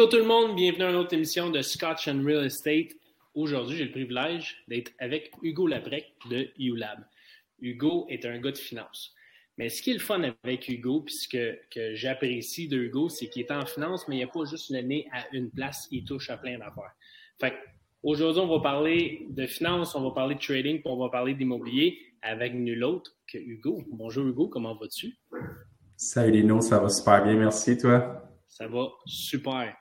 Bonjour tout le monde, bienvenue à une autre émission de Scotch and Real Estate. Aujourd'hui, j'ai le privilège d'être avec Hugo Labrec de ULab. Hugo est un gars de finance. Mais ce qui est le fun avec Hugo, puis ce que, j'apprécie de Hugo, c'est qu'il est en finance, mais il n'a pas juste le nez à une place, il touche à plein d'affaires. Fait aujourd'hui, on va parler de finance, on va parler de trading, puis on va parler d'immobilier avec nul autre que Hugo. Bonjour Hugo, comment vas-tu? Salut Lino, ça va super bien, merci toi? Ça va super.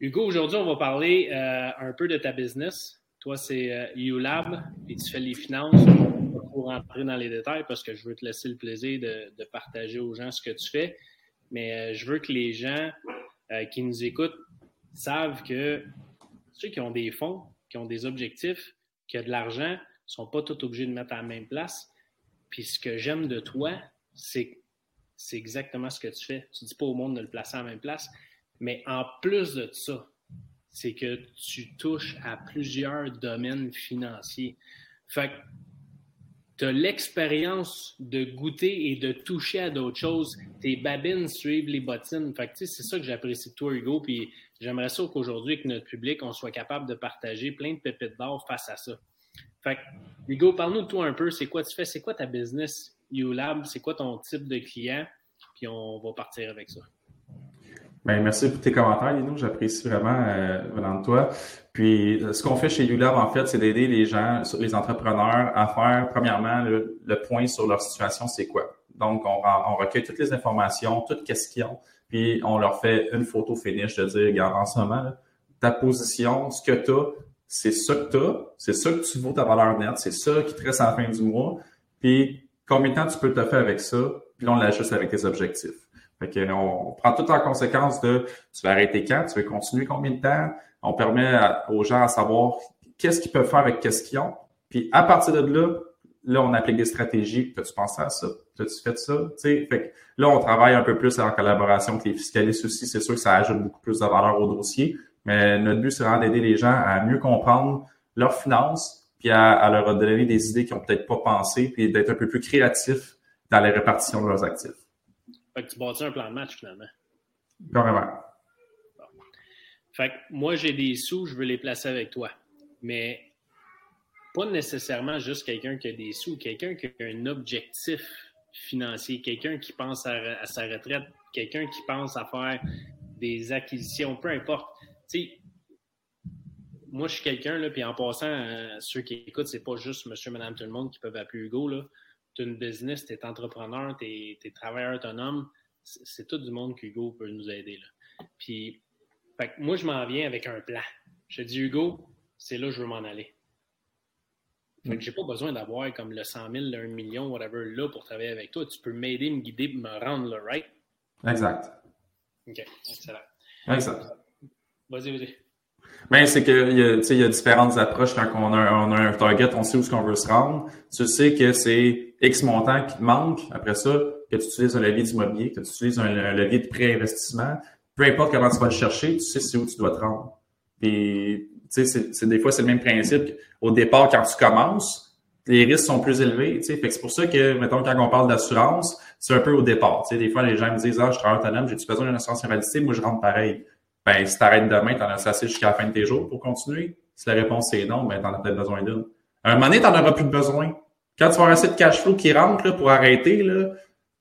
Hugo, aujourd'hui, on va parler euh, un peu de ta business. Toi, c'est euh, ULab, et tu fais les finances. Pour rentrer dans les détails parce que je veux te laisser le plaisir de, partager aux gens ce que tu fais. Mais euh, je veux que les gens qui nous écoutent savent que ceux qui ont des fonds, qui ont des objectifs, qui ont de l'argent, ne sont pas tous obligés de mettre à la même place. Puis ce que j'aime de toi, c'est c'est exactement ce que tu fais. Tu ne dis pas au monde de le placer à la même place. Mais en plus de ça, c'est que tu touches à plusieurs domaines financiers. Fait que tu as l'expérience de goûter et de toucher à d'autres choses. Tes babines suivent les bottines. Fait que c'est ça que j'apprécie de toi, Hugo. Puis j'aimerais ça qu'aujourd'hui, avec notre public, on soit capable de partager plein de pépites d'or face à ça. Fait que, Hugo, parle-nous de toi un peu. C'est quoi tu fais? C'est quoi ta business? ULab, c'est quoi ton type de client? Puis on va partir avec ça. Bien, merci pour tes commentaires, Lino. J'apprécie vraiment euh, venant de toi. Puis, ce qu'on fait chez ULab, en fait, c'est d'aider les gens, les entrepreneurs à faire, premièrement, le, point sur leur situation, c'est quoi. Donc, on, on, recueille toutes les informations, toutes questions, puis on leur fait une photo finish de dire, regarde, en ce moment, ta position, ce que tu as, c'est ça que tu as, c'est ça que tu vaux ta valeur nette, c'est ça qui te reste à la fin du mois. Puis, combien de temps tu peux te faire avec ça, puis là, on l'ajuste avec tes objectifs. Fait que, on prend tout en conséquence de tu vas arrêter quand, tu veux continuer combien de temps? On permet aux gens à savoir qu'est-ce qu'ils peuvent faire avec qu'est-ce qu'ils ont. Puis à partir de là, là, on applique des stratégies. As-tu pensé à ça? As-tu fait ça? T'sais, fait que là, on travaille un peu plus en collaboration avec les fiscalistes aussi. C'est sûr que ça ajoute beaucoup plus de valeur au dossier. Mais notre but, c'est vraiment d'aider les gens à mieux comprendre leurs finances, puis à, leur donner des idées qu'ils n'ont peut-être pas pensé, puis d'être un peu plus créatifs dans la répartition de leurs actifs. Fait que tu bâtis un plan de match finalement. Carrément. Fait que moi, j'ai des sous, je veux les placer avec toi. Mais pas nécessairement juste quelqu'un qui a des sous, quelqu'un qui a un objectif financier, quelqu'un qui pense à, sa retraite, quelqu'un qui pense à faire des acquisitions, peu importe. Tu sais, moi, je suis quelqu'un, là, puis en passant, euh, ceux qui écoutent, c'est pas juste monsieur, madame, tout le monde qui peuvent appeler Hugo. Tu es une business, tu es entrepreneur, tu es, travailleur autonome. C'est tout du monde qu'Hugo peut nous aider. Là. Puis, moi, je m'en viens avec un plan. Je dis, Hugo, c'est là que je veux m'en aller. Fait que j'ai pas besoin d'avoir comme le 100 000, le 1 million, whatever, là pour travailler avec toi. Tu peux m'aider, me guider, me rendre là, right? Exact. OK, excellent. Exact. Vas-y, vas-y. Ben, c'est qu'il y, a, il y a différentes approches quand on a, on a un target, on sait où est-ce qu'on veut se rendre. Tu sais que c'est X montant qui te manque. Après ça, que tu utilises un levier d'immobilier, que tu utilises un, levier de pré-investissement. Peu importe comment tu vas le chercher, tu sais c'est où tu dois te rendre. Puis, tu sais, c'est, des fois, c'est le même principe. Au départ, quand tu commences, les risques sont plus élevés. Tu sais, fait que c'est pour ça que, mettons, quand on parle d'assurance, c'est un peu au départ. Tu sais, des fois, les gens me disent, ah, je travaille autonome, j'ai-tu besoin d'une assurance invalidité? Moi, je rentre pareil ben, si t'arrêtes demain, t'en as assez jusqu'à la fin de tes jours pour continuer? Si la réponse est non, ben, t'en as peut-être besoin d'une. À un moment donné, t'en auras plus besoin. Quand tu vas avoir assez de cash flow qui rentre, là, pour arrêter, là,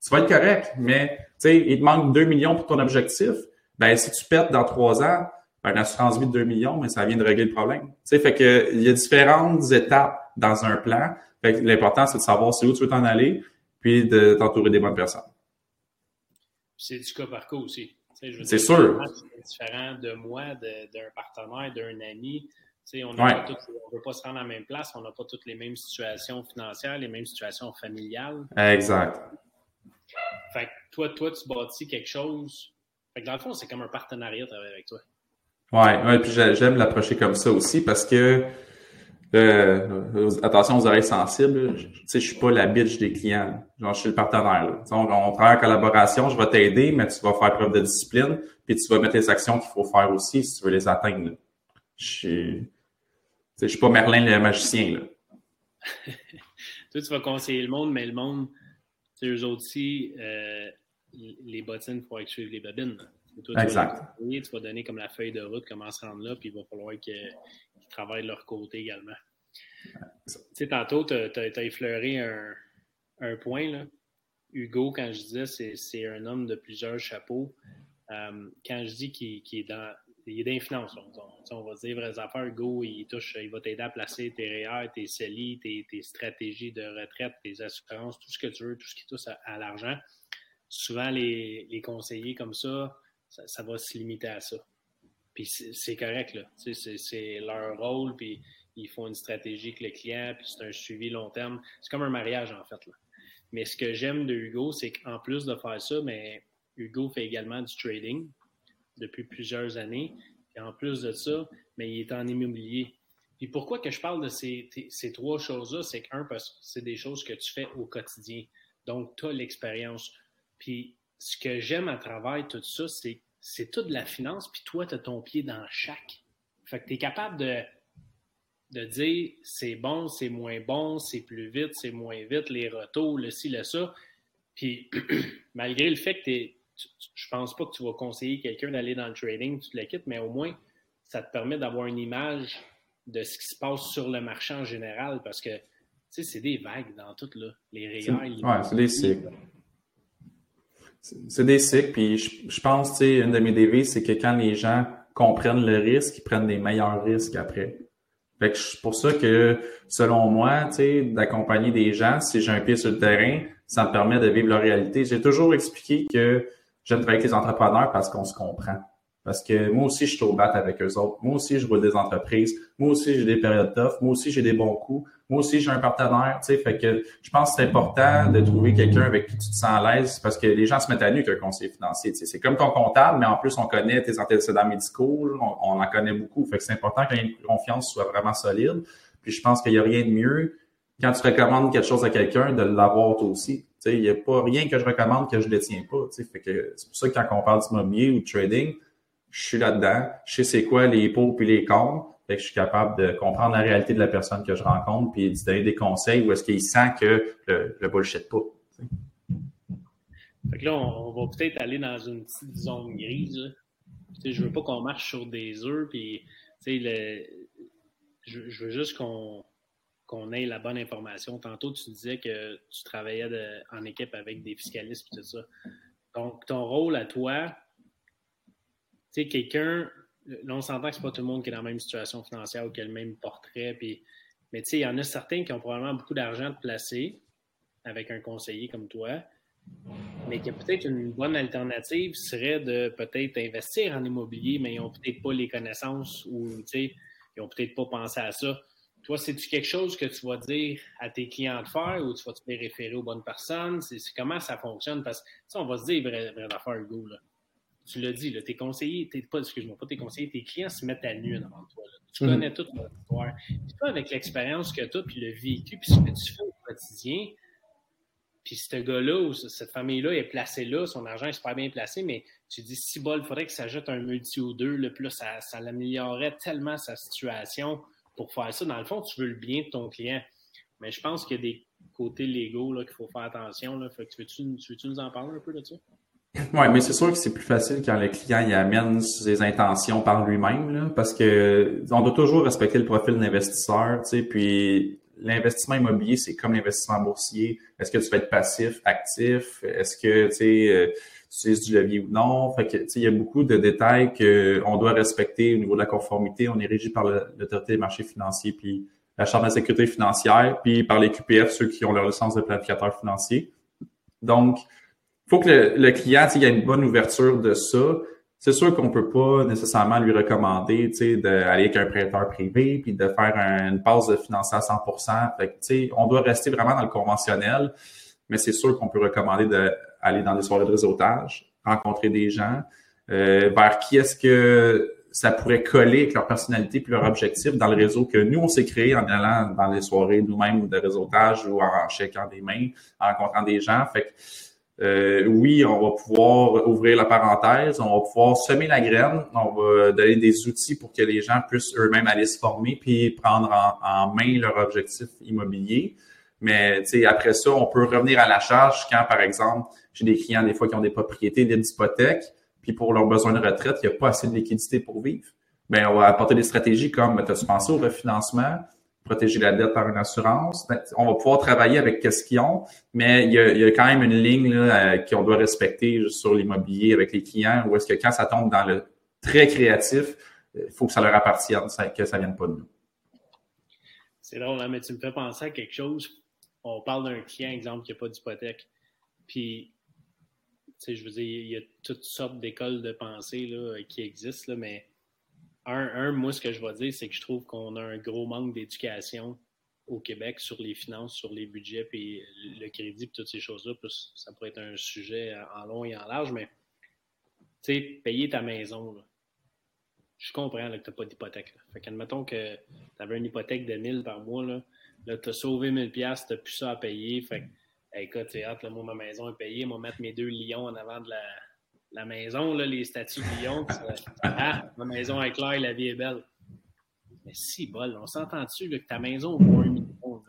tu vas être correct. Mais, tu sais, il te manque 2 millions pour ton objectif. Ben, si tu pètes dans 3 ans, ben, une assurance vie de 2 millions, mais ça vient de régler le problème. Tu sais, fait que, il y a différentes étapes dans un plan. Fait que l'important, c'est de savoir c'est où tu veux t'en aller, puis de t'entourer des bonnes personnes. C'est du cas par cas aussi. C'est sûr. C'est différent de moi, d'un partenaire, d'un ami. On ne veut pas se rendre à la même place, on n'a pas toutes les mêmes situations financières, les mêmes situations familiales. Exact. Fait que toi, toi, tu bâtis quelque chose. Fait que dans le fond, c'est comme un partenariat avec toi. Ouais, ouais puis j'aime l'approcher comme ça aussi parce que euh, attention aux oreilles sensibles. Je, je suis pas la bitch des clients. Genre, je suis le partenaire. On, on, travaille en collaboration, je vais t'aider, mais tu vas faire preuve de discipline, puis tu vas mettre les actions qu'il faut faire aussi si tu veux les atteindre. Je je suis pas Merlin le magicien. Là. Toi, tu vas conseiller le monde, mais le monde, eux autres aussi, euh, les bottines, il faut suivre les babines. exact. tu vas donner comme la feuille de route, comment se rendre là, puis il va falloir qu'ils travaillent de leur côté également. Tu sais, tantôt, tu as, effleuré un, un point, là. Hugo, quand je disais c'est un homme de plusieurs chapeaux, euh, quand je dis qu'il est dans il est d'influence. On, on, va dire vraies affaires. Hugo, il touche, il va t'aider à placer tes REER, tes CELI, tes, stratégies de retraite, tes assurances, tout ce que tu veux, tout ce qui touche à, l'argent. Souvent, les, les, conseillers comme ça, ça, va se limiter à ça. Puis c'est correct, là. C'est leur rôle, puis ils font une stratégie avec le client, puis c'est un suivi long terme. C'est comme un mariage, en fait. Là. Mais ce que j'aime de Hugo, c'est qu'en plus de faire ça, mais Hugo fait également du trading depuis plusieurs années. Et en plus de ça, mais il est en immobilier. Puis pourquoi que je parle de ces, ces trois choses-là, c'est qu'un, parce que c'est des choses que tu fais au quotidien. Donc, tu as l'expérience. Puis ce que j'aime à travers tout ça, c'est c'est toute la finance, puis toi, tu as ton pied dans chaque. Fait que tu es capable de, de dire c'est bon, c'est moins bon, c'est plus vite, c'est moins vite, les retours, le ci, le ça. Puis malgré le fait que tu je pense pas que tu vas conseiller quelqu'un d'aller dans le trading, tu te le quittes, mais au moins, ça te permet d'avoir une image de ce qui se passe sur le marché en général parce que, tu sais, c'est des vagues dans tout, là. Les rayons. Ouais, c'est des cycles. C'est des cycles, puis je, pense, tu sais, une de mes devises, c'est que quand les gens comprennent le risque, ils prennent des meilleurs risques après. Fait que c'est pour ça que, selon moi, tu sais, d'accompagner des gens, si j'ai un pied sur le terrain, ça me permet de vivre leur réalité. J'ai toujours expliqué que j'aime travailler avec les entrepreneurs parce qu'on se comprend. Parce que moi aussi, je suis au avec eux autres. Moi aussi, je vois des entreprises. Moi aussi, j'ai des périodes tough. Moi aussi, j'ai des bons coups. Moi aussi, j'ai un partenaire. Tu sais, fait que je pense que c'est important de trouver quelqu'un avec qui tu te sens à l'aise parce que les gens se mettent à nu qu'un conseiller financier. Tu sais, c'est comme ton comptable, mais en plus, on connaît tes antécédents médicaux. On, en connaît beaucoup. Fait que c'est important que une confiance soit vraiment solide. Puis je pense qu'il n'y a rien de mieux quand tu recommandes quelque chose à quelqu'un de l'avoir toi aussi. Il n'y a pas rien que je recommande que je ne détiens pas. C'est pour ça que quand on parle d'immobilier ou de trading, je suis là-dedans. Je sais c'est quoi les pots puis les cons. Fait que je suis capable de comprendre la réalité de la personne que je rencontre puis de donner des conseils où est-ce qu'il sent que le, le bullshit pas. Fait que là, on, va peut-être aller dans une petite zone grise. Je Je veux pas qu'on marche sur des œufs je veux juste qu'on qu'on ait la bonne information. Tantôt, tu disais que tu travaillais en équipe avec des fiscalistes et tout ça. Donc, ton rôle à toi, tu sais, quelqu'un, on s'entend que c'est pas tout le monde qui est dans la même situation financière ou qui a le même portrait, puis, mais tu sais, il y en a certains qui ont probablement beaucoup d'argent de placer avec un conseiller comme toi, mais que peut-être une bonne alternative serait de peut-être investir en immobilier, mais ils n'ont peut-être pas les connaissances ou, tu ils n'ont peut-être pas pensé à ça. Toi, c'est-tu quelque chose que tu vas dire à tes clients de faire ou tu vas te les référer aux bonnes personnes? C'est comment ça fonctionne? Parce que ça, on va se dire vraie, vraie affaire, Hugo. Là. Tu l'as dit, là, tes conseillers, tes, pas, excuse-moi, pas tes conseillers, tes clients se mettent à nu devant toi. Tu mm-hmm. connais toute leur histoire. Puis toi, avec l'expérience que tu as, puis le vécu, puis ce que tu fais au quotidien, puis ce gars-là ou cette famille-là est placée là, son argent est super bien placé, mais tu dis, si bol, il faudrait que ça jette un multi ou deux, le plus ça, ça l'améliorerait tellement sa situation pour faire ça. Dans le fond, tu veux le bien de ton client. Mais je pense qu'il y a des côtés légaux qu'il faut faire attention. Veux-tu, veux-tu nous en parler un peu de ça? Oui, mais c'est sûr que c'est plus facile quand le client y amène ses intentions par lui-même, parce que on doit toujours respecter le profil d'investisseur, tu sais, puis l'investissement immobilier, c'est comme l'investissement boursier. Est-ce que tu vas être passif, actif? Est-ce que tu sais, tu utilises du levier ou non? Fait que, il y a beaucoup de détails qu'on doit respecter au niveau de la conformité. On est régi par l'autorité des marchés financiers, puis la Charte de la sécurité financière, puis par les QPF, ceux qui ont leur licence de planificateur financier. Donc, il faut que le, le client, il y ait une bonne ouverture de ça c'est sûr qu'on peut pas nécessairement lui recommander, d'aller avec un prêteur privé puis de faire une passe de financer à 100 Fait que, on doit rester vraiment dans le conventionnel, mais c'est sûr qu'on peut recommander d'aller dans des soirées de réseautage, rencontrer des gens, euh, vers qui est-ce que ça pourrait coller avec leur personnalité puis leur objectif dans le réseau que nous, on s'est créé en allant dans les soirées nous-mêmes de réseautage ou en checkant des mains, en rencontrant des gens. Fait que, euh, oui, on va pouvoir ouvrir la parenthèse, on va pouvoir semer la graine, on va donner des outils pour que les gens puissent eux-mêmes aller se former puis prendre en, main leur objectif immobilier. Mais après ça, on peut revenir à la charge quand, par exemple, j'ai des clients des fois qui ont des propriétés, des hypothèques, puis pour leurs besoins de retraite, il n'y a pas assez de liquidité pour vivre. Bien, on va apporter des stratégies comme, as-tu pensé au refinancement, protéger la dette par une assurance? Ben, on va pouvoir travailler avec ce qu'ils ont, mais il y, a, quand même une ligne là, euh, qu'on doit respecter sur l'immobilier avec les clients, où est-ce que quand ça tombe dans le très créatif, il faut que ça leur appartienne, que ça ne vienne pas de nous. C'est drôle, hein, mais tu me fais penser à quelque chose. On parle d'un client, exemple, qui n'a pas d'hypothèque. Puis, tu sais, je veux dire, il y a toutes sortes d'écoles de pensée là, qui existent, mais un, un, moi, ce que je vais dire, c'est que je trouve qu'on a un gros manque d'éducation au Québec sur les finances, sur les budgets, puis le crédit, puis toutes ces choses-là. ça pourrait être un sujet en long et en large, mais tu sais, payer ta maison, je comprends que tu n'as pas d'hypothèque. Fait qu'admettons que tu avais une hypothèque de 1000 par mois, là, là tu as sauvé 1000$, tu n'as plus ça à payer. Fait que, écoute, c'est hâte, moi, ma maison est payée, moi, mettre mes deux lions en avant de la, la maison, là, les statues de lions. ah, ma maison est claire, la vie est belle. Mais si, bol, on s'entend-tu que ta maison vaut un million?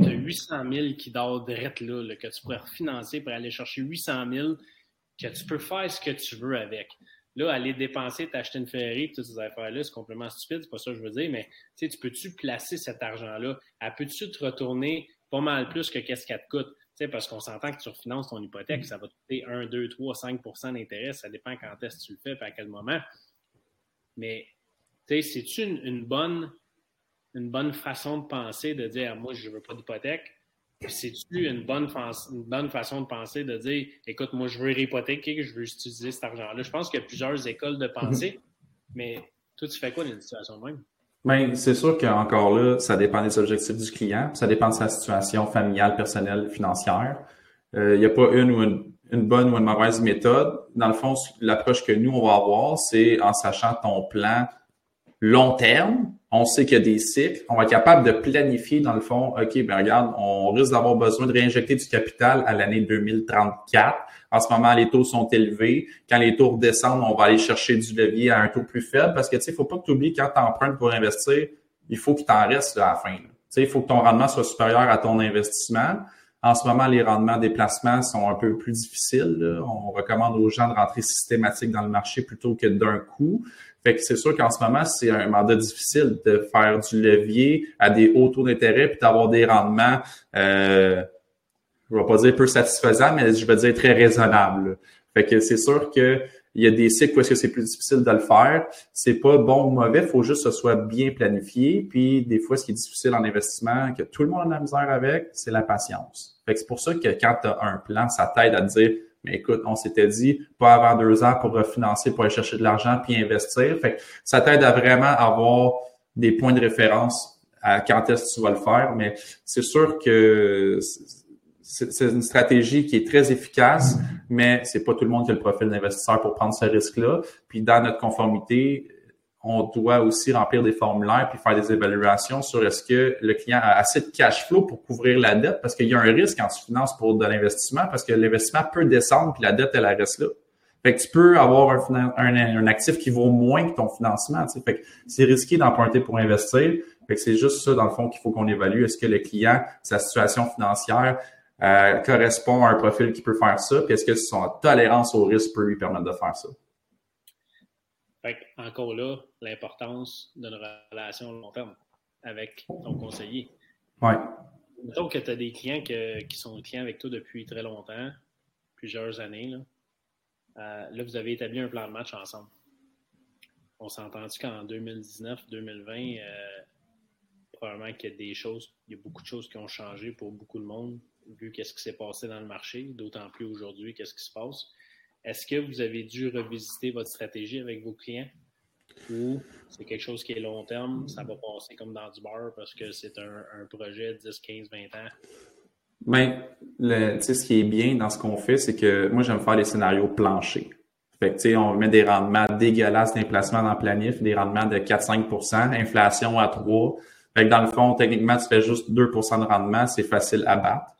Tu as 800 000 qui dort direct là, là, que tu pourrais refinancer pour aller chercher 800 000, que tu peux faire ce que tu veux avec. Là, aller dépenser, t'acheter une Ferrari, toutes ces affaires-là, c'est complètement stupide, c'est pas ça que je veux dire, mais tu peux-tu placer cet argent-là? Elle peut-tu te retourner pas mal plus que qu'est-ce qu'elle te coûte? parce qu'on s'entend que tu refinances ton hypothèque, ça va te coûter 1, 2, 3, 5% d'intérêt, ça dépend quand est-ce que tu le fais et à quel moment. Mais, c'est-tu une, bonne, une bonne façon de penser de dire, moi, je ne veux pas d'hypothèque? C'est-tu une bonne, une bonne façon de penser de dire, écoute, moi, je veux réhypothéquer, je veux utiliser cet argent-là? Je pense qu'il y a plusieurs écoles de pensée, mhm. mais toi, tu fais quoi dans une situation de même? Bien, c'est sûr qu'encore là, ça dépend des objectifs du client, ça dépend de sa situation familiale, personnelle, financière. Euh, il n'y a pas une ou une, une, bonne ou une mauvaise méthode. Dans le fond, l'approche que nous, on va avoir, c'est en sachant ton plan long terme, on sait qu'il y a des cycles, on va être capable de planifier dans le fond, OK, ben regarde, on risque d'avoir besoin de réinjecter du capital à l'année 2034. En ce moment, les taux sont élevés. Quand les taux redescendent, on va aller chercher du levier à un taux plus faible parce que tu sais, faut pas que tu oublies quand tu empruntes pour investir, il faut qu'il t'en reste à la fin. Tu sais, il faut que ton rendement soit supérieur à ton investissement. En ce moment, les rendements des placements sont un peu plus difficiles. On recommande aux gens de rentrer systématique dans le marché plutôt que d'un coup. Fait que c'est sûr qu'en ce moment, c'est un mandat difficile de faire du levier à des hauts taux d'intérêt puis d'avoir des rendements, euh, je vais pas dire peu satisfaisants, mais je vais dire très raisonnables. Fait que c'est sûr que il y a des cycles où est-ce que c'est plus difficile de le faire. C'est pas bon ou mauvais, faut juste que ce soit bien planifié. Puis des fois, ce qui est difficile en investissement, que tout le monde a de la misère avec, c'est la patience. Fait que c'est pour ça que quand tu as un plan, ça t'aide à te dire mais écoute, on s'était dit pas avant deux ans pour refinancer, pour aller chercher de l'argent puis investir. Fait que ça t'aide à vraiment avoir des points de référence à quand est-ce que tu vas le faire. Mais c'est sûr que c'est une stratégie qui est très efficace, mais c'est pas tout le monde qui a le profil d'investisseur pour prendre ce risque-là. Puis dans notre conformité, on doit aussi remplir des formulaires puis faire des évaluations sur est-ce que le client a assez de cash flow pour couvrir la dette parce qu'il y a un risque quand tu finances pour de l'investissement parce que l'investissement peut descendre puis la dette elle reste là. Fait que tu peux avoir un, actif qui vaut moins que ton financement. Tu sais. Fait que c'est risqué d'emprunter pour investir. Fait que c'est juste ça dans le fond qu'il faut qu'on évalue. Est-ce que le client, sa situation financière euh, correspond à un profil qui peut faire ça, puis est-ce que son tolérance au risque peut lui permettre de faire ça? Fait encore là, l'importance d'une relation long terme avec ton conseiller. Ouais. Mettons que tu as des clients qui sont clients avec toi depuis très longtemps, plusieurs années. Là, euh, là vous avez établi un plan de match ensemble. On s'est entendu qu'en 2019-2020, euh, probablement qu'il y a des choses, il y a beaucoup de choses qui ont changé pour beaucoup de monde, vu qu'est-ce qui s'est passé dans le marché, d'autant plus aujourd'hui, qu'est-ce qui se passe. Est-ce que vous avez dû revisiter votre stratégie avec vos clients? Ou c'est quelque chose qui est long terme, ça va passer comme dans du bar parce que c'est un, projet de 10, 15, 20 ans? Bien, le, ce qui est bien dans ce qu'on fait, c'est que moi, j'aime faire des scénarios planchers. Fait que, on met des rendements dégueulasses d'emplacement dans le planif, des rendements de 4-5% inflation à 3 Fait que dans le fond, techniquement, tu fais juste 2% de rendement, c'est facile à battre.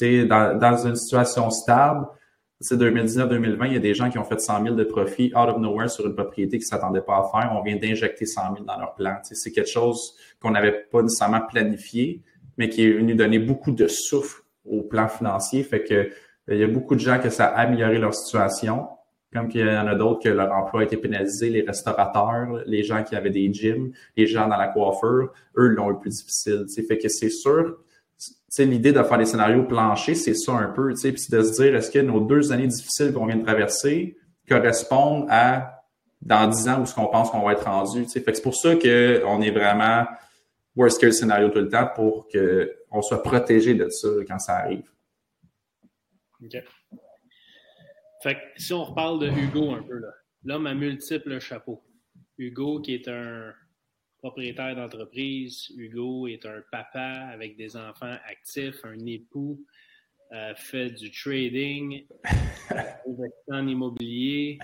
Dans, dans une situation stable, c'est 2019-2020, il y a des gens qui ont fait 100 000 de profit out of nowhere sur une propriété qu'ils ne s'attendaient pas à faire. On vient d'injecter 100 000 dans leur plan. c'est quelque chose qu'on n'avait pas nécessairement planifié, mais qui est venu donner beaucoup de souffle au plan financier. Fait que il y a beaucoup de gens que ça a amélioré leur situation. Comme qu'il y en a d'autres que leur emploi a été pénalisé, les restaurateurs, les gens qui avaient des gyms, les gens dans la coiffure, eux l'ont eu plus difficile. T'sais. Fait que c'est sûr, l'idée de faire des scénarios planchers, c'est ça un peu, puis de se dire est-ce que nos deux années difficiles qu'on vient de traverser correspondent à dans dix ans où ce qu'on pense qu'on va être rendu. Fait que c'est pour ça qu'on est vraiment worst case scénario tout le temps pour qu'on soit protégé de ça quand ça arrive. OK. Fait que si on reparle de Hugo un peu, l'homme à multiples chapeaux. Hugo qui est un propriétaire d'entreprise. Hugo est un papa avec des enfants actifs, un époux, euh, fait du trading, en immobilier.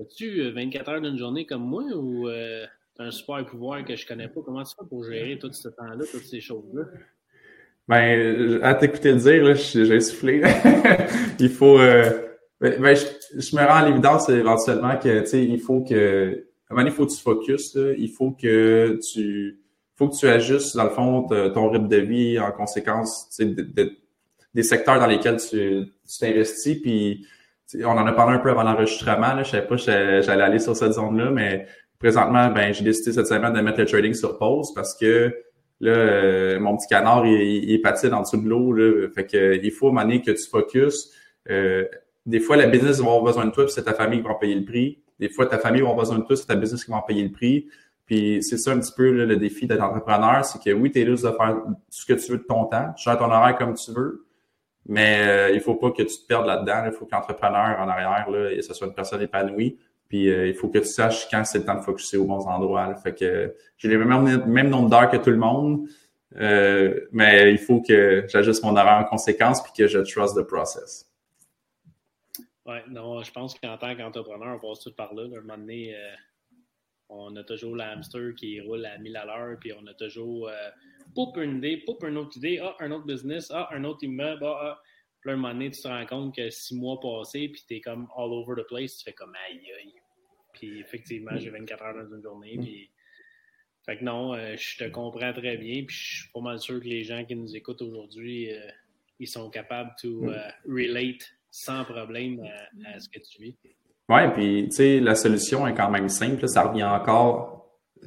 As-tu 24 euh, heures d'une journée comme moi ou euh, un super pouvoir que je connais pas? Comment tu fais pour gérer tout ce temps-là, toutes ces choses-là? Ben, à t'écouter le dire, j'ai soufflé. il faut. Euh, ben, ben, je, me rends à l'évidence éventuellement que, tu sais, il faut que. À il faut que tu focuses, il faut que tu. faut que tu ajustes, dans le fond, ton rythme de vie en conséquence des secteurs dans lesquels tu t'investis. Puis, on en a parlé un peu avant l'enregistrement. Je savais pas j'allais aller sur cette zone-là, mais présentement, ben, j'ai décidé cette semaine de mettre le trading sur pause parce que là, euh, mon petit canard, il, il, est patine en dessous de l'eau. Fait que il faut à que tu focuses. Euh, des fois, la business va avoir besoin de toi, puis c'est ta famille qui va en payer le prix. Des fois, ta famille va avoir besoin de toi, c'est ta business qui va en payer le prix. Puis c'est ça un petit peu le défi d'être entrepreneur, c'est que oui, tu es de faire ce que tu veux de ton temps, tu gères ton horaire comme tu veux, mais euh, il faut pas que tu te perdes là-dedans. Il faut que l'entrepreneur en arrière, là, ce soit une personne épanouie. Puis euh, il faut que tu saches quand c'est le temps de focuser aux bons endroits. Fait que j'ai le même, même nombre d'heures que tout le monde, euh, mais il faut que j'ajuste mon horaire en conséquence puis que je trust the process. Oui, non, je pense qu'en tant qu'entrepreneur, on passe tout par là. À un moment donné, on a toujours l'hamster qui roule à 1000 à l'heure, puis on a toujours poup une idée, poup une autre idée, ah, un autre business, ah, un autre immeuble, ah, ah. Puis là, un moment donné, tu te rends compte que six mois passés, puis tu es comme all over the place, tu fais comme aïe aïe. Puis effectivement, j'ai 24 heures dans une journée, puis. Fait que non, euh, je te comprends très bien, puis je suis pas mal sûr que les gens qui nous écoutent aujourd'hui, euh, ils sont capables de relate sans problème à, à, ce que tu vis. Ouais, puis tu sais, la solution est quand même simple. Ça revient encore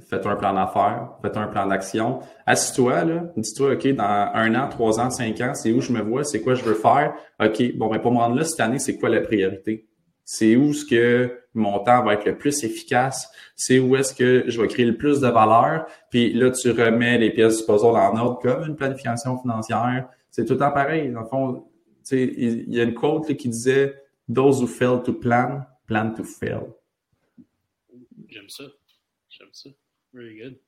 faites un plan d'affaires, faites un plan d'action. Assis-toi, là, dis-toi, OK, dans un an, trois ans, cinq ans, c'est où je me vois, c'est quoi je veux faire? OK, bon, ben, pour me rendre là cette année, c'est quoi la priorité? C'est où ce que mon temps va être le plus efficace? C'est où est-ce que je vais créer le plus de valeur? Puis là, tu remets les pièces du puzzle en ordre comme une planification financière. C'est tout le temps pareil. Dans le fond, il y a une quote qui disait Those who fail to plan, plan to fail. J'aime ça. J'aime ça. Very good.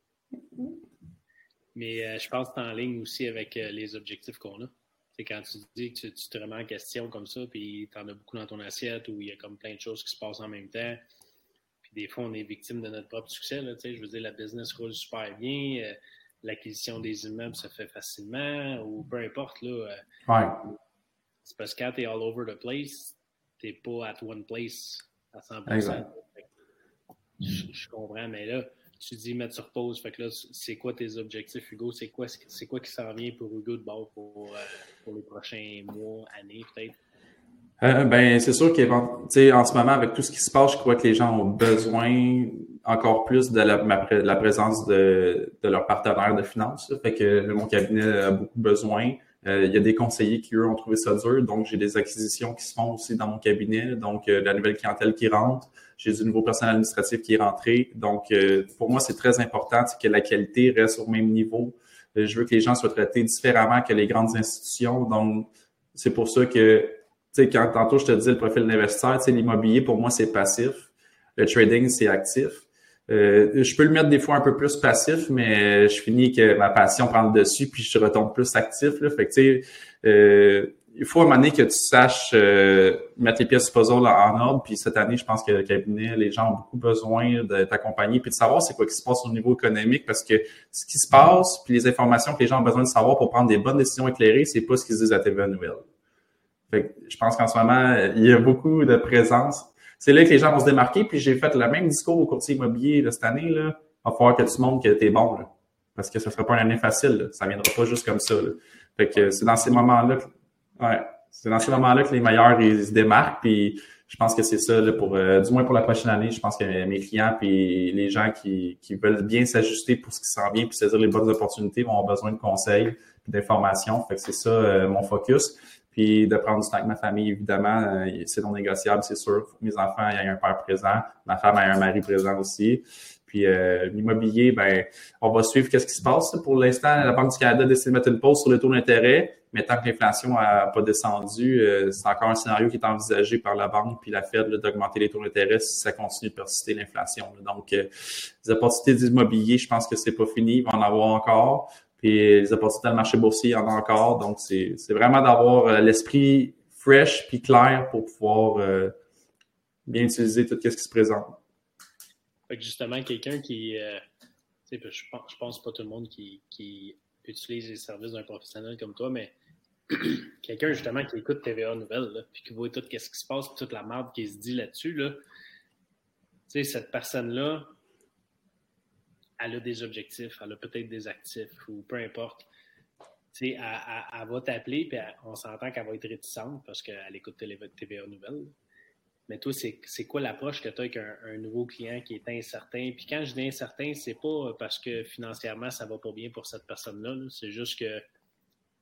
Mais euh, je pense que es en ligne aussi avec euh, les objectifs qu'on a. C'est quand tu dis que tu, te remets en question comme ça, puis tu en as beaucoup dans ton assiette où il y a comme plein de choses qui se passent en même temps. Puis des fois, on est victime de notre propre succès. Là, je veux dire, la business roule super bien. Euh, l'acquisition des immeubles se fait facilement ou peu importe. Là, ouais. C'est parce que quand tu es all over the place, tu n'es pas at one place à 100%. je comprends, mais là, tu dis mettre sur pause. Fait que là, c'est quoi tes objectifs, Hugo? C'est quoi, c'est quoi qui s'en vient pour Hugo de bord pour, euh, pour les prochains mois, années, peut-être? Euh, ben, c'est sûr qu'en ce moment, avec tout ce qui se passe, je crois que les gens ont besoin encore plus de la, la présence de, de leur partenaire de finances. Fait que mon cabinet a beaucoup besoin. Euh, il y a des conseillers qui, eux, ont trouvé ça dur. Donc, j'ai des acquisitions qui se font aussi dans mon cabinet. Donc, euh, la nouvelle clientèle qui rentre. J'ai du nouveau personnel administratif qui est rentré. Donc, euh, pour moi, c'est très important que la qualité reste au même niveau. je veux que les gens soient traités différemment que les grandes institutions. Donc, c'est pour ça que, tu sais, quand tantôt je te dis le profil d'investisseur, tu sais, l'immobilier, pour moi, c'est passif. Le trading, c'est actif. Euh, je peux le mettre des fois un peu plus passif, mais je finis que ma passion prend le dessus, puis je retombe plus actif. Là. Fait que, euh, il faut à un moment donné que tu saches euh, mettre les pièces du puzzle en ordre. Puis cette année, je pense que le cabinet, les gens ont beaucoup besoin de t'accompagner puis de savoir c'est quoi qui se passe au niveau économique parce que ce qui se passe, puis les informations que les gens ont besoin de savoir pour prendre des bonnes décisions éclairées, c'est pas ce qu'ils disent à TVA Nouvelle. Fait que je pense qu'en ce moment, il y a beaucoup de présence c'est là que les gens vont se démarquer. Puis j'ai fait le même discours au courtier immobilier de cette année. Là. Il va falloir que tu montres que tu es bon. Là. Parce que ce ne sera pas une année facile. Là. Ça ne viendra pas juste comme ça. Là. Fait que c'est dans ces moments-là que, ouais, c'est dans ces moments-là que les meilleurs ils se démarquent. Puis je pense que c'est ça, pour, euh, du moins pour la prochaine année, je pense que mes clients et les gens qui, qui veulent bien s'ajuster pour ce qui s'en vient puis saisir les bonnes opportunités vont avoir besoin de conseils d'informations. Fait que c'est ça euh, mon focus. Puis de prendre du temps avec ma famille, évidemment, euh, c'est non négociable, c'est sûr. Mes enfants, il y a un père présent, ma femme a un mari présent aussi. Puis euh, l'immobilier, ben, on va suivre qu'est-ce qui se passe. Pour l'instant, la Banque du Canada décide de mettre une pause sur le taux d'intérêt, mais tant que l'inflation n'a pas descendu, euh, c'est encore un scénario qui est envisagé par la banque puis la Fed d'augmenter les taux d'intérêt si ça continue de persister l'inflation. Donc, euh, les opportunités d'immobilier, je pense que c'est pas fini, il va en avoir encore. Puis les opportunités dans le marché boursier, il y en a encore. Donc, c'est vraiment d'avoir l'esprit fresh puis clair pour pouvoir bien utiliser tout ce qui se présente. Fait que justement, quelqu'un qui. Euh, je pense, je pense pas tout le monde qui, utilise les services d'un professionnel comme toi, mais quelqu'un justement qui écoute TVA Nouvelles, puis qui voit tout ce qui se passe, toute la merde qui se dit là-dessus, là, cette personne-là, elle a des objectifs, elle a peut-être des actifs, ou peu importe. Elle, elle, elle, va t'appeler, puis on s'entend qu'elle va être réticente parce qu'elle écoute TVA Nouvelles. Mais toi, c'est quoi l'approche que tu as avec un, nouveau client qui est incertain? Puis quand je dis incertain, c'est pas parce que financièrement, ça va pas bien pour cette personne-là. c'est juste que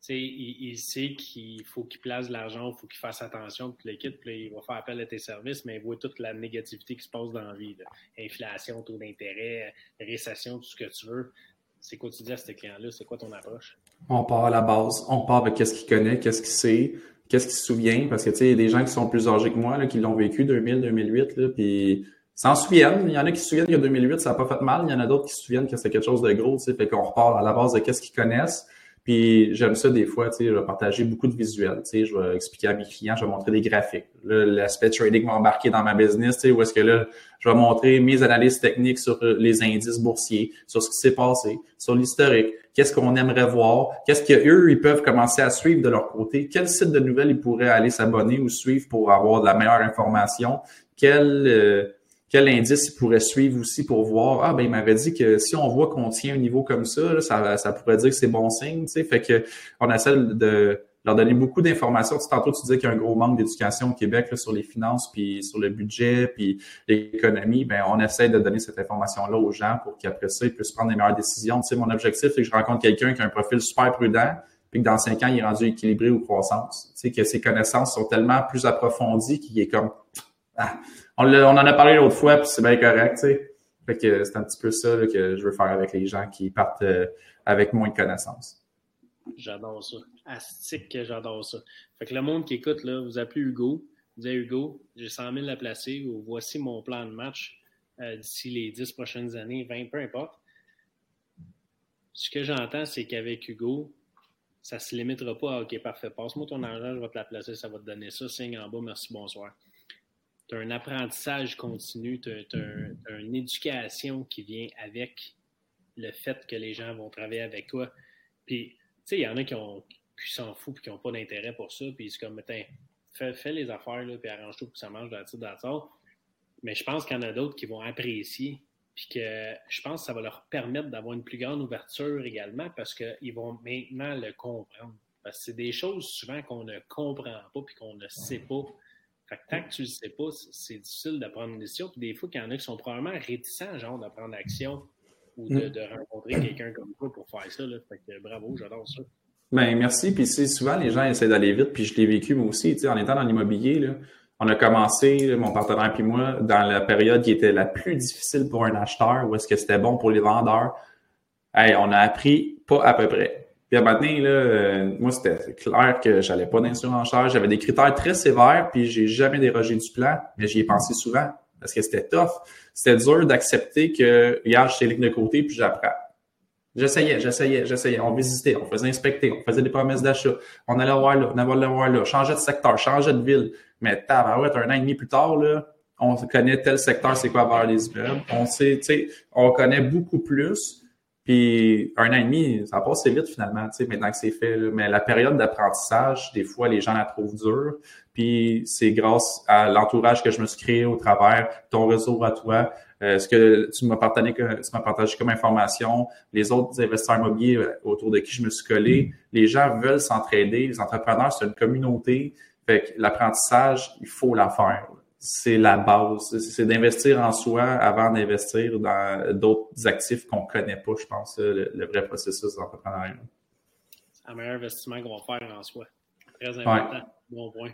il, il, sait qu'il faut qu'il place de l'argent, il faut qu'il fasse attention, puis l'équipe, il va faire appel à tes services, mais il voit toute la négativité qui se passe dans la vie. Inflation, taux d'intérêt, récession, tout ce que tu veux. C'est quoi tu dis à ce client-là? C'est quoi ton approche? On part à la base. On part avec qu'est-ce qu'il connaît, qu'est-ce qu'il sait qu'est-ce qu'il se souvient, parce que tu sais, il y a des gens qui sont plus âgés que moi, là, qui l'ont vécu 2000, 2008, là, puis s'en souviennent. Il y en a qui se souviennent que 2008, ça n'a pas fait mal. Il y en a d'autres qui se souviennent que c'est quelque chose de gros, tu sais, fait qu'on repart à la base de qu'est-ce qu'ils connaissent. Puis j'aime ça des fois, tu sais, je vais partager beaucoup de visuels, tu sais, je vais expliquer à mes clients, je vais montrer des graphiques. L'aspect trading va embarquer dans ma business, tu sais, où est-ce que là, je vais montrer mes analyses techniques sur les indices boursiers, sur ce qui s'est passé, sur l'historique, qu'est-ce qu'on aimerait voir, qu'est-ce qu'eux, ils peuvent commencer à suivre de leur côté, quel site de nouvelles ils pourraient aller s'abonner ou suivre pour avoir de la meilleure information, quel... Euh, quel indice il pourrait suivre aussi pour voir ah ben il m'avait dit que si on voit qu'on tient un niveau comme ça, ça, ça pourrait dire que c'est bon signe, tu sais, fait que on essaie de leur donner beaucoup d'informations. Tantôt tu disais qu'il y a un gros manque d'éducation au Québec sur les finances, puis sur le budget, puis l'économie. Ben on essaie de donner cette information-là aux gens pour qu'après ça ils puissent prendre les meilleures décisions. Tu sais, mon objectif c'est que je rencontre quelqu'un qui a un profil super prudent, puis que dans cinq ans il est rendu équilibré ou croissance. Tu sais que ses connaissances sont tellement plus approfondies qu'il est comme ah, on, en a parlé l'autre fois, puis c'est bien correct, tu sais. Fait que c'est un petit peu ça que je veux faire avec les gens qui partent euh, avec moins de connaissances. J'adore ça. Astique que j'adore ça. Fait que le monde qui écoute, là, vous appelez Hugo, vous dites Hugo, j'ai 100 000 à placer, ou voici mon plan de match euh, d'ici les 10 prochaines années, 20, peu importe. Ce que j'entends, c'est qu'avec Hugo, ça ne se limitera pas à OK, parfait, passe-moi ton argent, je vais te la placer, ça va te donner ça, signe en bas, merci, bonsoir tu as un apprentissage continu, tu as, une éducation qui vient avec le fait que les gens vont travailler avec toi. Puis, tu sais, il y en a qui, s'en foutent et qui n'ont pas d'intérêt pour ça. Puis, c'est comme, fais, fais, les affaires, là, puis arrange-toi pour que ça marche dans la Mais je pense qu'il y en a d'autres qui vont apprécier. Puis que je pense que ça va leur permettre d'avoir une plus grande ouverture également parce qu'ils vont maintenant le comprendre. Parce que c'est des choses souvent qu'on ne comprend pas puis qu'on ne sait pas. Fait que tant que tu le sais pas, c'est difficile de prendre une décision. Puis des fois, il y en a qui sont probablement réticents, genre, de prendre action ou de, mm. rencontrer quelqu'un comme toi pour faire ça. Là. Fait que bravo, j'adore ça. Ben, merci. Puis souvent, les gens essaient d'aller vite, puis je l'ai vécu moi aussi. Tu sais, en étant dans l'immobilier, là, on a commencé, mon partenaire et moi, dans la période qui était la plus difficile pour un acheteur, où est-ce que c'était bon pour les vendeurs. Hey, on a appris pas à peu près. Puis à matin, là, euh, moi, c'était clair que j'allais pas d'insurenchère. J'avais des critères très sévères, puis j'ai jamais dérogé du plan, mais j'y ai pensé souvent parce que c'était tough. C'était dur d'accepter que, hier, j'étais ligne de côté, puis j'apprends. J'essayais, j'essayais, j'essayais. On visitait, on faisait inspecter, on faisait des promesses d'achat. On allait voir là, on allait voir là, changeait de secteur, changeait de ville. Mais tabarouette, un an et demi plus tard, là, on connaît tel secteur, c'est quoi avoir les immeubles. On sait, tu sais, on connaît beaucoup plus. Puis un an et demi, ça passe assez vite finalement, tu sais, maintenant que c'est fait. Mais la période d'apprentissage, des fois, les gens la trouvent dure. Puis c'est grâce à l'entourage que je me suis créé au travers ton réseau à toi, euh, ce que tu m'as partagé, tu m'as partagé comme information, les autres investisseurs immobiliers euh, autour de qui je me suis collé. Les gens veulent s'entraider. Les entrepreneurs, c'est une communauté. Fait que l'apprentissage, il faut la faire. C'est la base. C'est d'investir en soi avant d'investir dans d'autres actifs qu'on connaît pas, je pense, le, vrai processus d'entrepreneuriat. C'est le meilleur investissement qu'on va faire en soi. Très important. Bon point.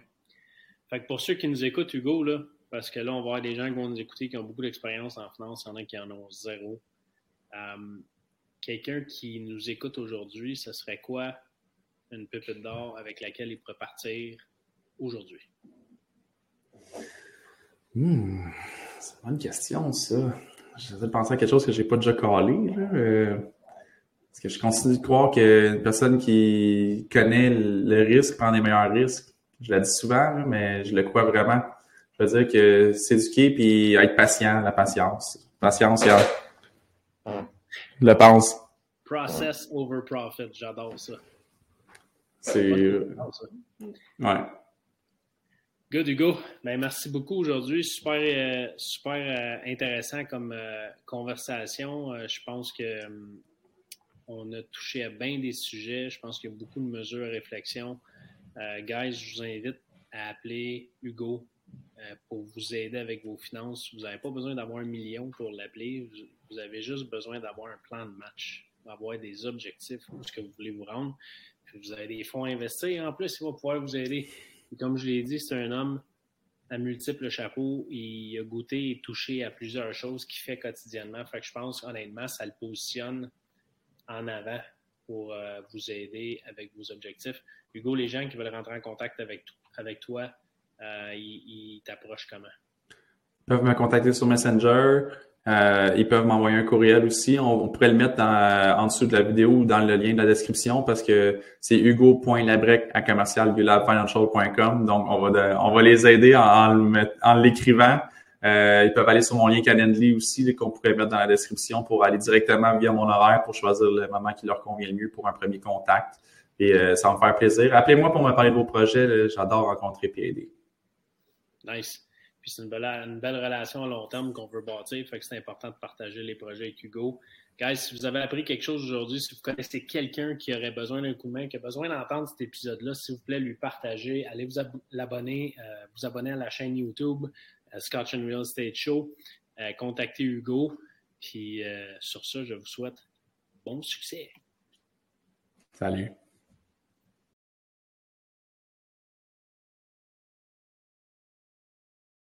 Fait que pour ceux qui nous écoutent, Hugo, là, parce que là, on va avoir des gens qui vont nous écouter qui ont beaucoup d'expérience en finance, il y en a qui en ont zéro. Euh, quelqu'un qui nous écoute aujourd'hui, ce serait quoi une pépite d'or avec laquelle il pourrait partir aujourd'hui? Hmm, c'est une bonne question, ça. J'essaie de penser à quelque chose que j'ai pas déjà calé. Euh, parce que je continue de croire qu'une personne qui connaît le risque prend les meilleurs risques. Je l'ai dit souvent, mais je le crois vraiment. Je veux dire que s'éduquer puis être patient, la patience. Patience, yeah. Je le pense. Process over profit, j'adore ça. C'est. Ouais. Good, Hugo. Ben, merci beaucoup aujourd'hui. Super, euh, super euh, intéressant comme euh, conversation. je pense que on a touché à bien des sujets. Je pense qu'il y a beaucoup de mesures à réflexion. guys, je vous invite à appeler Hugo pour vous aider avec vos finances. Vous n'avez pas besoin d'avoir un million pour l'appeler. Vous, avez juste besoin d'avoir un plan de match, d'avoir des objectifs où ce que vous voulez vous rendre. vous avez des fonds à investir. En plus, il va pouvoir vous aider comme je l'ai dit, c'est un homme à multiples chapeaux. Il a goûté et touché à plusieurs choses qu'il fait quotidiennement. Fait que je pense, honnêtement, ça le positionne en avant pour euh, vous aider avec vos objectifs. Hugo, les gens qui veulent rentrer en contact avec, toi, euh, ils t'approchent comment? Ils peuvent me contacter sur Messenger. Euh, ils peuvent m'envoyer un courriel aussi. On, pourrait le mettre en dessous de la vidéo ou dans le lien de la description parce que c'est hugo.labrec à. Donc, on va, on va les aider en, l'écrivant. Euh, ils peuvent aller sur mon lien Calendly aussi qu'on pourrait mettre dans la description pour aller directement via mon horaire pour choisir le moment qui leur convient le mieux pour un premier contact. Et euh, ça va me faire plaisir. Appelez-moi pour me parler de vos projets. J'adore rencontrer et. Nice. Puis c'est une belle, relation à long terme qu'on veut bâtir. Fait que c'est important de partager les projets avec Hugo. Guys, si vous avez appris quelque chose aujourd'hui, si vous connaissez quelqu'un qui aurait besoin d'un coup de main, qui a besoin d'entendre cet épisode-là, s'il vous plaît, lui partager. Allez vous abonner, euh, vous abonner à la chaîne YouTube euh, Scotch and Real Estate Show. Euh, contactez Hugo. Puis sur ça, je vous souhaite bon succès. Salut.